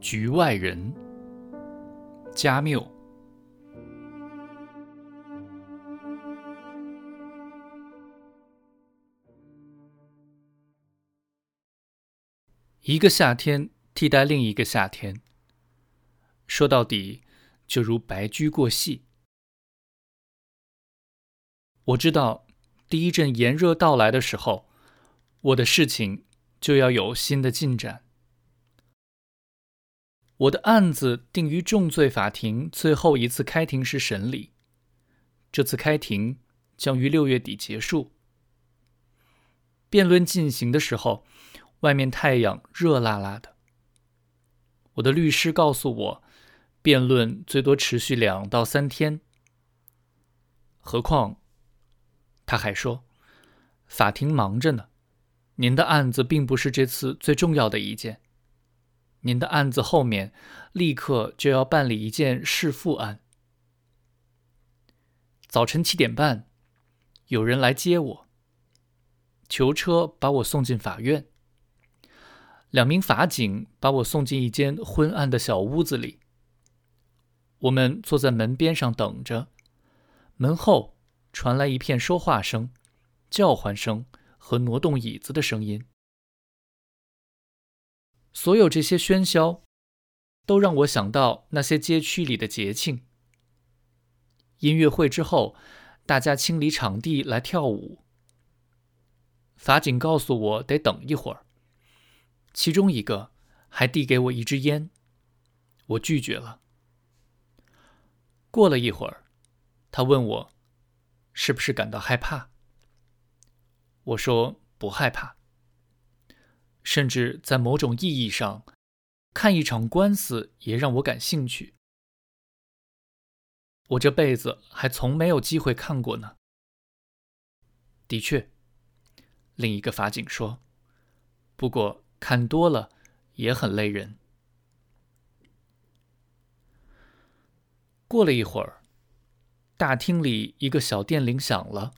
局外人，加缪。一个夏天替代另一个夏天，说到底，就如白驹过隙。我知道，第一阵炎热到来的时候，我的事情就要有新的进展。我的案子定于重罪法庭最后一次开庭时审理，这次开庭将于六月底结束。辩论进行的时候，外面太阳热辣辣的。我的律师告诉我，辩论最多持续两到三天。何况，他还说，法庭忙着呢，您的案子并不是这次最重要的一件。您的案子后面立刻就要办理一件弑父案。早晨七点半，有人来接我，囚车把我送进法院。两名法警把我送进一间昏暗的小屋子里。我们坐在门边上等着，门后传来一片说话声、叫唤声和挪动椅子的声音。所有这些喧嚣，都让我想到那些街区里的节庆。音乐会之后，大家清理场地来跳舞。法警告诉我得等一会儿，其中一个还递给我一支烟，我拒绝了。过了一会儿，他问我是不是感到害怕。我说不害怕。甚至在某种意义上，看一场官司也让我感兴趣。我这辈子还从没有机会看过呢。的确，另一个法警说。不过看多了也很累人。过了一会儿，大厅里一个小电铃响了，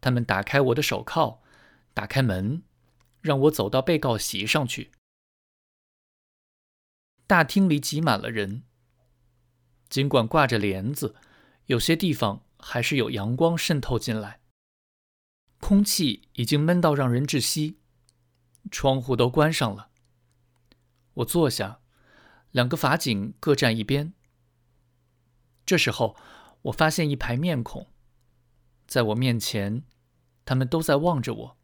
他们打开我的手铐，打开门。让我走到被告席上去。大厅里挤满了人，尽管挂着帘子，有些地方还是有阳光渗透进来。空气已经闷到让人窒息，窗户都关上了。我坐下，两个法警各站一边。这时候，我发现一排面孔，在我面前，他们都在望着我。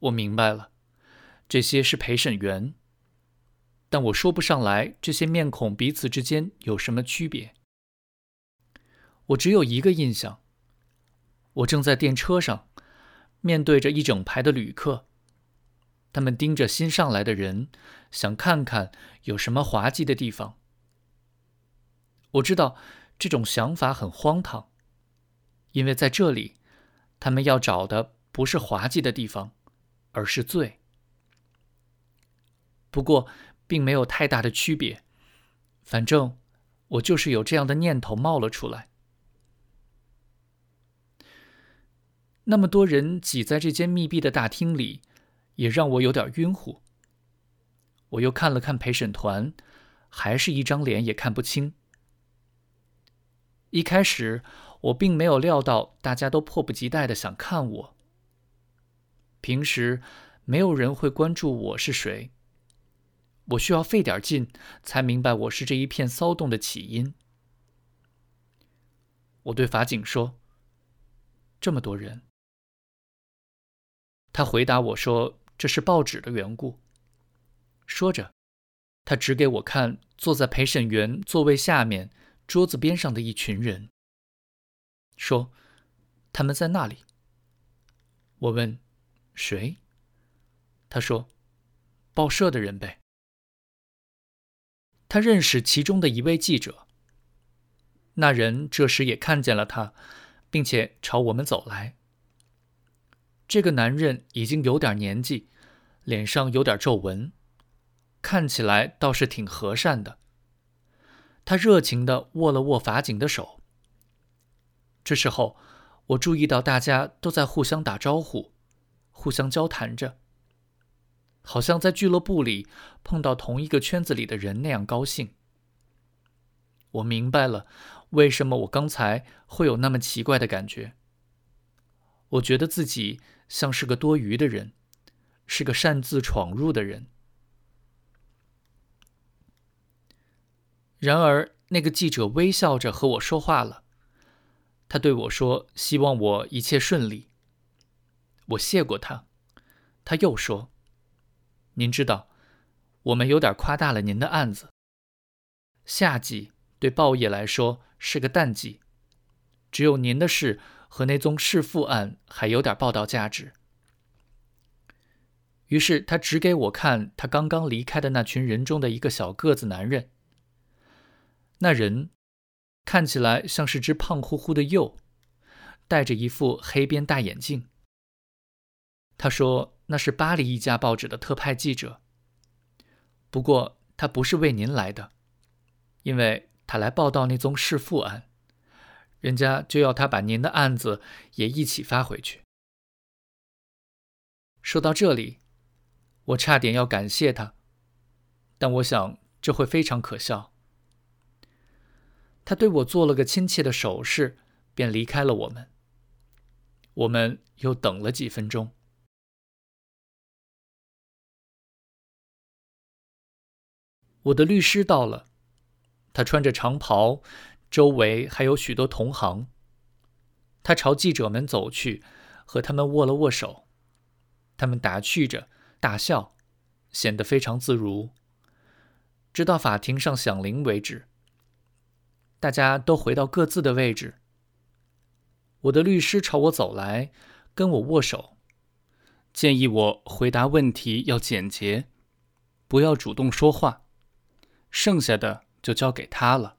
我明白了，这些是陪审员，但我说不上来这些面孔彼此之间有什么区别。我只有一个印象：我正在电车上，面对着一整排的旅客，他们盯着新上来的人，想看看有什么滑稽的地方。我知道这种想法很荒唐，因为在这里，他们要找的不是滑稽的地方。而是罪。不过，并没有太大的区别。反正，我就是有这样的念头冒了出来。那么多人挤在这间密闭的大厅里，也让我有点晕乎。我又看了看陪审团，还是一张脸也看不清。一开始，我并没有料到大家都迫不及待的想看我。平时没有人会关注我是谁。我需要费点劲才明白我是这一片骚动的起因。我对法警说：“这么多人。”他回答我说：“这是报纸的缘故。”说着，他指给我看坐在陪审员座位下面桌子边上的一群人，说：“他们在那里。”我问。谁？他说：“报社的人呗。”他认识其中的一位记者。那人这时也看见了他，并且朝我们走来。这个男人已经有点年纪，脸上有点皱纹，看起来倒是挺和善的。他热情地握了握法警的手。这时候，我注意到大家都在互相打招呼。互相交谈着，好像在俱乐部里碰到同一个圈子里的人那样高兴。我明白了，为什么我刚才会有那么奇怪的感觉。我觉得自己像是个多余的人，是个擅自闯入的人。然而，那个记者微笑着和我说话了。他对我说：“希望我一切顺利。”我谢过他。他又说：“您知道，我们有点夸大了您的案子。夏季对报业来说是个淡季，只有您的事和那宗弑父案还有点报道价值。”于是他指给我看他刚刚离开的那群人中的一个小个子男人。那人看起来像是只胖乎乎的鼬，戴着一副黑边大眼镜。他说：“那是巴黎一家报纸的特派记者。不过他不是为您来的，因为他来报道那宗弑父案，人家就要他把您的案子也一起发回去。”说到这里，我差点要感谢他，但我想这会非常可笑。他对我做了个亲切的手势，便离开了我们。我们又等了几分钟。我的律师到了，他穿着长袍，周围还有许多同行。他朝记者们走去，和他们握了握手。他们打趣着，大笑，显得非常自如，直到法庭上响铃为止。大家都回到各自的位置。我的律师朝我走来，跟我握手，建议我回答问题要简洁，不要主动说话。剩下的就交给他了。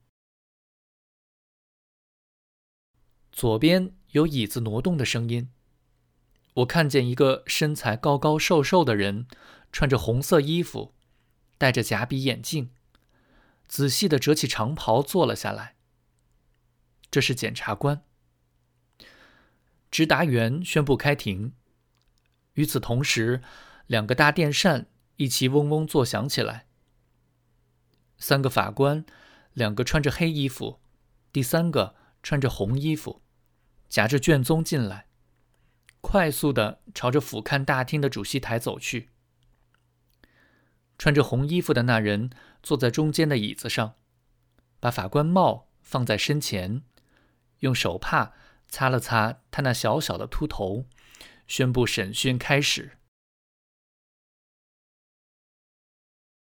左边有椅子挪动的声音。我看见一个身材高高瘦瘦的人，穿着红色衣服，戴着假鼻眼镜，仔细的折起长袍坐了下来。这是检察官。直达员宣布开庭。与此同时，两个大电扇一起嗡嗡作响起来。三个法官，两个穿着黑衣服，第三个穿着红衣服，夹着卷宗进来，快速的朝着俯瞰大厅的主席台走去。穿着红衣服的那人坐在中间的椅子上，把法官帽放在身前，用手帕擦了擦他那小小的秃头，宣布审讯开始。